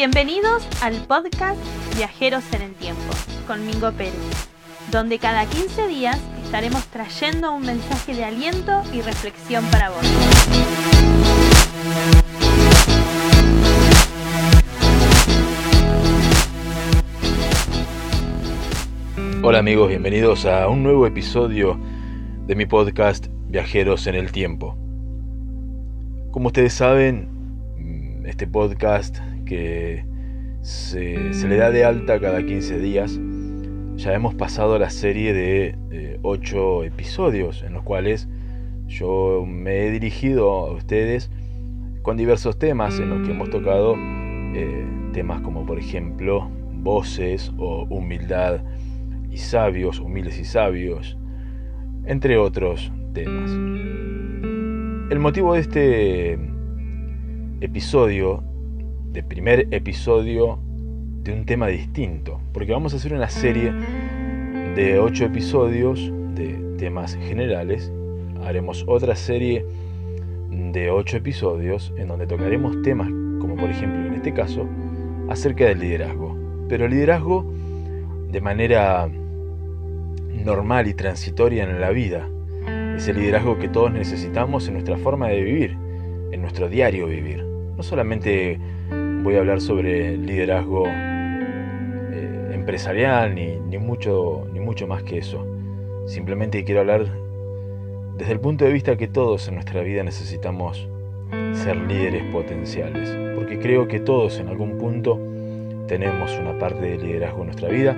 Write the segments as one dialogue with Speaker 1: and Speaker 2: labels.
Speaker 1: Bienvenidos al podcast Viajeros en el Tiempo con Mingo Pérez, donde cada 15 días estaremos trayendo un mensaje de aliento y reflexión para vos.
Speaker 2: Hola amigos, bienvenidos a un nuevo episodio de mi podcast Viajeros en el Tiempo. Como ustedes saben, este podcast que se, le da de alta cada 15 días, ya hemos pasado la serie de 8 episodios en los cuales yo me he dirigido a ustedes con diversos temas en los que hemos tocado eh, temas como por ejemplo voces o humildad y sabios, humildes y sabios, entre otros temas. El motivo de este episodio, de primer episodio de un tema distinto, porque vamos a hacer una serie de ocho episodios de temas generales, haremos otra serie de ocho episodios en donde tocaremos temas como por ejemplo en este caso acerca del liderazgo, pero liderazgo de manera normal y transitoria en la vida. Es el liderazgo que todos necesitamos en nuestra forma de vivir, en nuestro diario vivir. No solamente voy a hablar sobre liderazgo eh, empresarial, ni, ni, mucho, ni mucho más que eso. Simplemente quiero hablar desde el punto de vista que todos en nuestra vida necesitamos ser líderes potenciales. Porque creo que todos en algún punto tenemos una parte de liderazgo en nuestra vida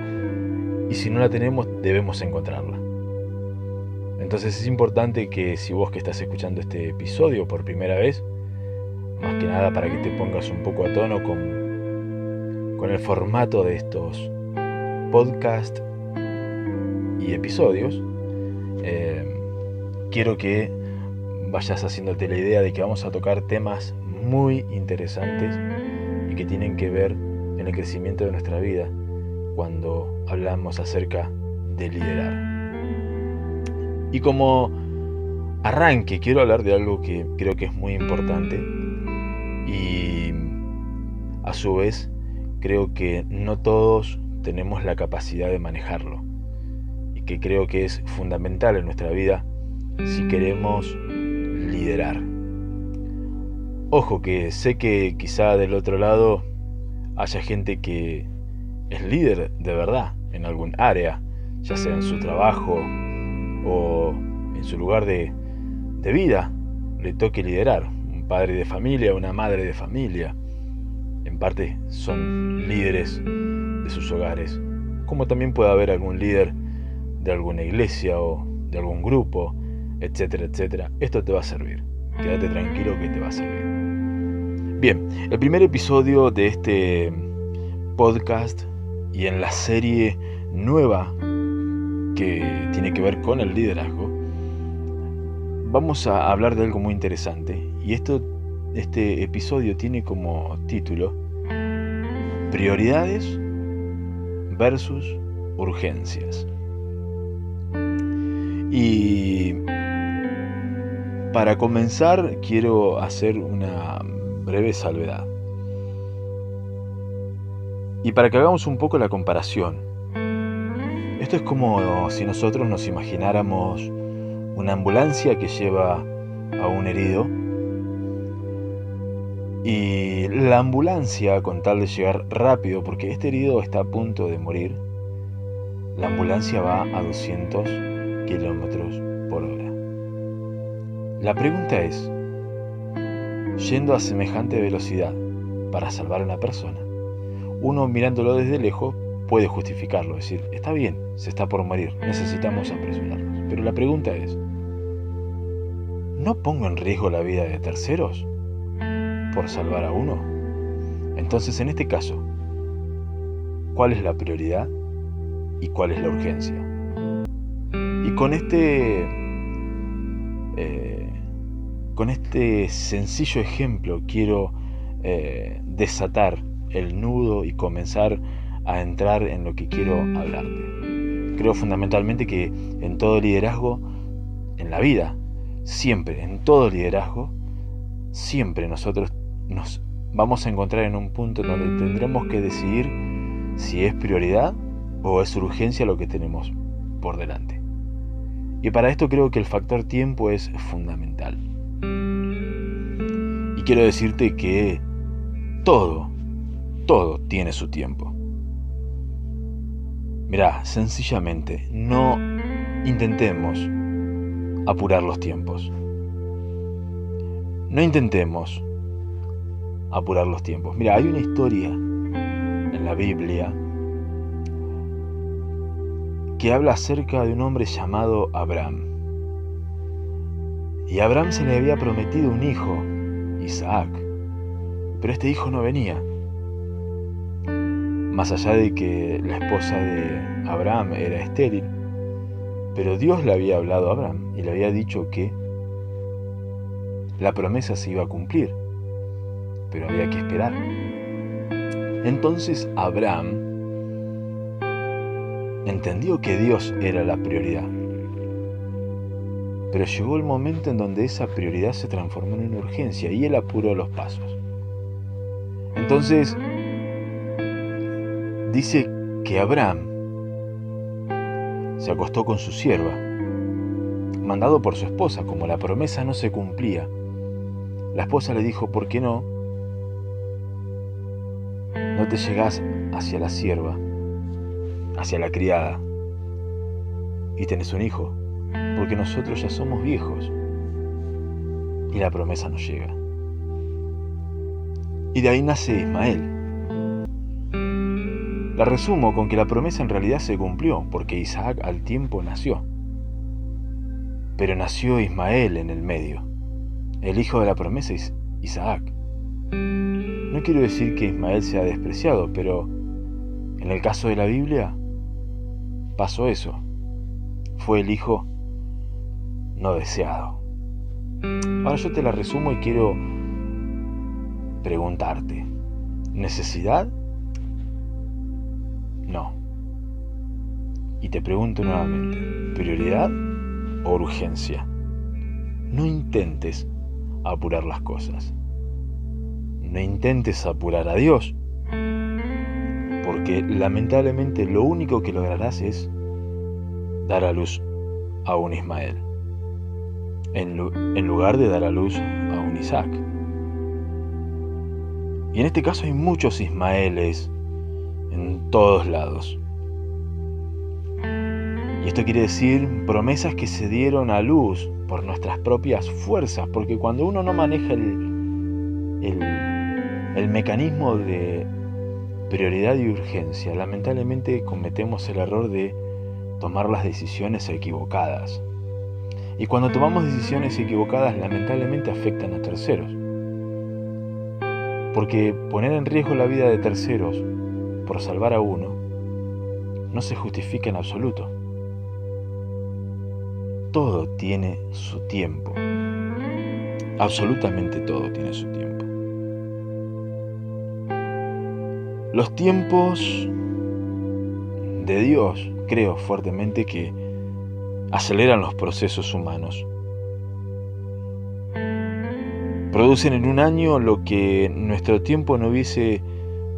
Speaker 2: y si no la tenemos debemos encontrarla. Entonces es importante que si vos que estás escuchando este episodio por primera vez, más que nada para que te pongas un poco a tono con, con el formato de estos podcasts y episodios, eh, quiero que vayas haciéndote la idea de que vamos a tocar temas muy interesantes y que tienen que ver en el crecimiento de nuestra vida cuando hablamos acerca de liderar. Y como arranque, quiero hablar de algo que creo que es muy importante y a su vez creo que no todos tenemos la capacidad de manejarlo y que creo que es fundamental en nuestra vida si queremos liderar. Ojo que sé que quizá del otro lado haya gente que es líder de verdad en algún área, ya sea en su trabajo o en su lugar de, vida, le toque liderar. Padre de familia, una madre de familia, en parte son líderes de sus hogares. Como también puede haber algún líder de alguna iglesia o de algún grupo, etcétera, etcétera. Esto te va a servir. Quédate tranquilo que te va a servir. Bien, el primer episodio de este podcast y en la serie nueva que tiene que ver con el liderazgo, vamos a hablar de algo muy interesante. Y esto, este episodio tiene como título Prioridades versus urgencias. Y para comenzar quiero hacer una breve salvedad. Y para que hagamos un poco la comparación, esto es como si nosotros nos imagináramos una ambulancia que lleva a un herido y la ambulancia, con tal de llegar rápido, porque este herido está a punto de morir, la ambulancia va a 200 kilómetros por hora. La pregunta es, yendo a semejante velocidad para salvar a una persona, uno mirándolo desde lejos puede justificarlo, decir, está bien, se está por morir, necesitamos apresurarnos. Pero la pregunta es, ¿no pongo en riesgo la vida de terceros por salvar a uno? Entonces, en este caso, ¿cuál es la prioridad y cuál es la urgencia? Y con este, eh, con este sencillo ejemplo quiero eh, desatar el nudo y comenzar a entrar en lo que quiero hablarte. Creo fundamentalmente que en todo liderazgo, en la vida, siempre, en todo liderazgo, siempre nosotros nos vamos a encontrar en un punto donde tendremos que decidir si es prioridad o es urgencia lo que tenemos por delante. Y para esto creo que el factor tiempo es fundamental. Y quiero decirte que todo, todo tiene su tiempo. Mirá, sencillamente, no intentemos apurar los tiempos. No intentemos apurar los tiempos. Mira, hay una historia en la Biblia que habla acerca de un hombre llamado Abraham. Y a Abraham se le había prometido un hijo, Isaac, pero este hijo no venía. Más allá de que la esposa de Abraham era estéril, pero Dios le había hablado a Abraham y le había dicho que la promesa se iba a cumplir, pero había que esperar. Entonces Abraham entendió que Dios era la prioridad. Pero llegó el momento en donde esa prioridad se transformó en una urgencia y él apuró los pasos. Entonces, dice que Abraham se acostó con su sierva, mandado por su esposa, como la promesa no se cumplía. La esposa le dijo, ¿por qué no? No te llegás hacia la sierva hacia la criada y tenés un hijo, porque nosotros ya somos viejos y la promesa no llega. Y de ahí nace Ismael. La resumo con que la promesa en realidad se cumplió, porque Isaac al tiempo nació. Pero nació Ismael en el medio. El hijo de la promesa es Isaac. No quiero decir que Ismael sea despreciado, pero en el caso de la Biblia, pasó eso. Fue el hijo no deseado. Ahora yo te la resumo y quiero preguntarte. ¿Necesidad? Y te pregunto nuevamente, ¿prioridad o urgencia? No intentes apurar las cosas. No intentes apurar a Dios porque lamentablemente lo único que lograrás es dar a luz a un Ismael, en, lugar de dar a luz a un Isaac. Y en este caso hay muchos Ismaeles en todos lados. Y esto quiere decir promesas que se dieron a luz por nuestras propias fuerzas, porque cuando uno no maneja el, el, mecanismo de prioridad y urgencia, lamentablemente cometemos el error de tomar las decisiones equivocadas. Y cuando tomamos decisiones equivocadas, lamentablemente afectan a terceros. Porque poner en riesgo la vida de terceros por salvar a uno no se justifica en absoluto. Todo tiene su tiempo. Absolutamente todo tiene su tiempo. Los tiempos de Dios creo fuertemente que aceleran los procesos humanos. Producen en un año lo que nuestro tiempo no hubiese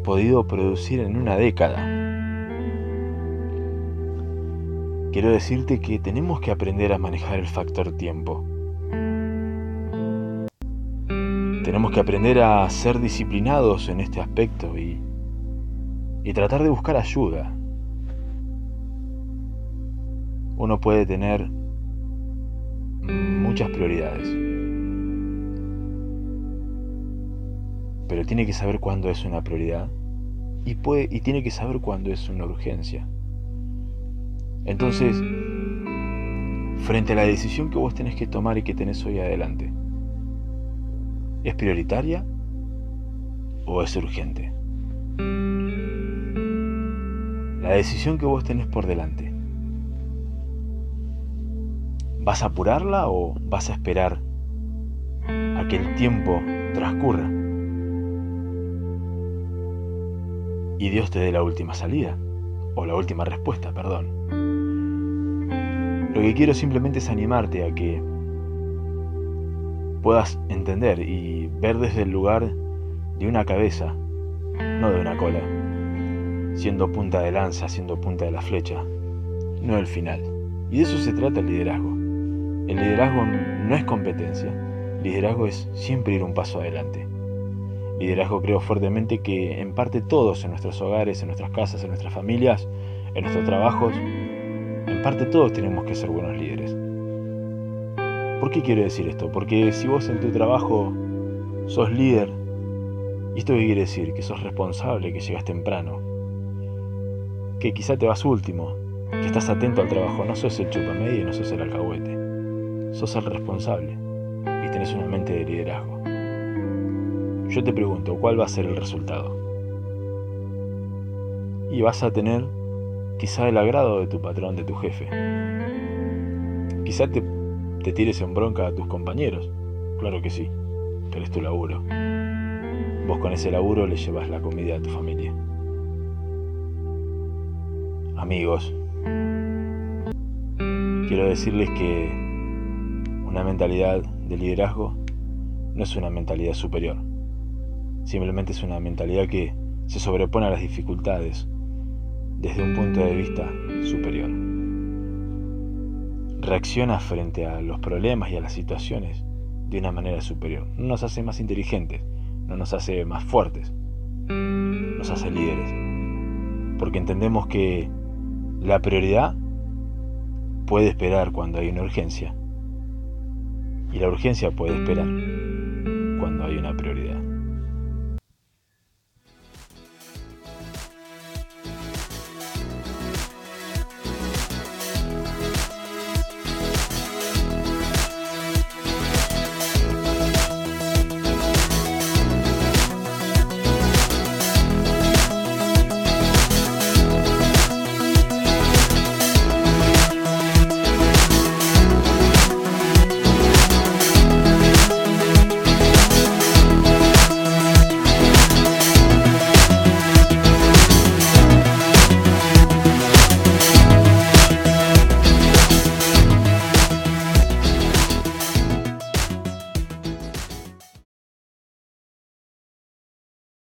Speaker 2: podido producir en una década. Quiero decirte que tenemos que aprender a manejar el factor tiempo. Tenemos que aprender a ser disciplinados en este aspecto y y tratar de buscar ayuda. Uno puede tener muchas prioridades, pero tiene que saber cuándo es una prioridad y, puede, y tiene que saber cuándo es una urgencia. Entonces, frente a la decisión que vos tenés que tomar y que tenés hoy adelante, ¿es prioritaria o es urgente? la decisión que vos tenés por delante. ¿Vas a apurarla o vas a esperar a que el tiempo transcurra? Y Dios te dé la última salida, o la última respuesta, perdón. Lo que quiero simplemente es animarte a que puedas entender y ver desde el lugar de una cabeza, no de una cola, siendo punta de lanza, siendo punta de la flecha, no el final. Y de eso se trata el liderazgo. El liderazgo no es competencia, liderazgo es siempre ir un paso adelante. Liderazgo creo fuertemente que en parte todos en nuestros hogares, en nuestras casas, en nuestras familias, en nuestros trabajos, en parte todos tenemos que ser buenos líderes. ¿Por qué quiero decir esto? Porque si vos en tu trabajo sos líder, ¿y esto qué quiere decir? Que sos responsable, que llegas temprano, que quizá te vas último, que estás atento al trabajo, no sos el chupamedia y no sos el alcahuete, sos el responsable y tenés una mente de liderazgo. Yo te pregunto, ¿cuál va a ser el resultado? Y vas a tener quizá el agrado de tu patrón, de tu jefe. Quizá te, te tires en bronca a tus compañeros, claro que sí, pero es tu laburo. Vos con ese laburo le llevas la comida a tu familia. Amigos, quiero decirles que una mentalidad de liderazgo no es una mentalidad superior. Simplemente es una mentalidad que se sobrepone a las dificultades desde un punto de vista superior. Reacciona frente a los problemas y a las situaciones de una manera superior. No nos hace más inteligentes, no nos hace más fuertes, nos hace líderes. Porque entendemos que la prioridad puede esperar cuando hay una urgencia y la urgencia puede esperar cuando hay una prioridad.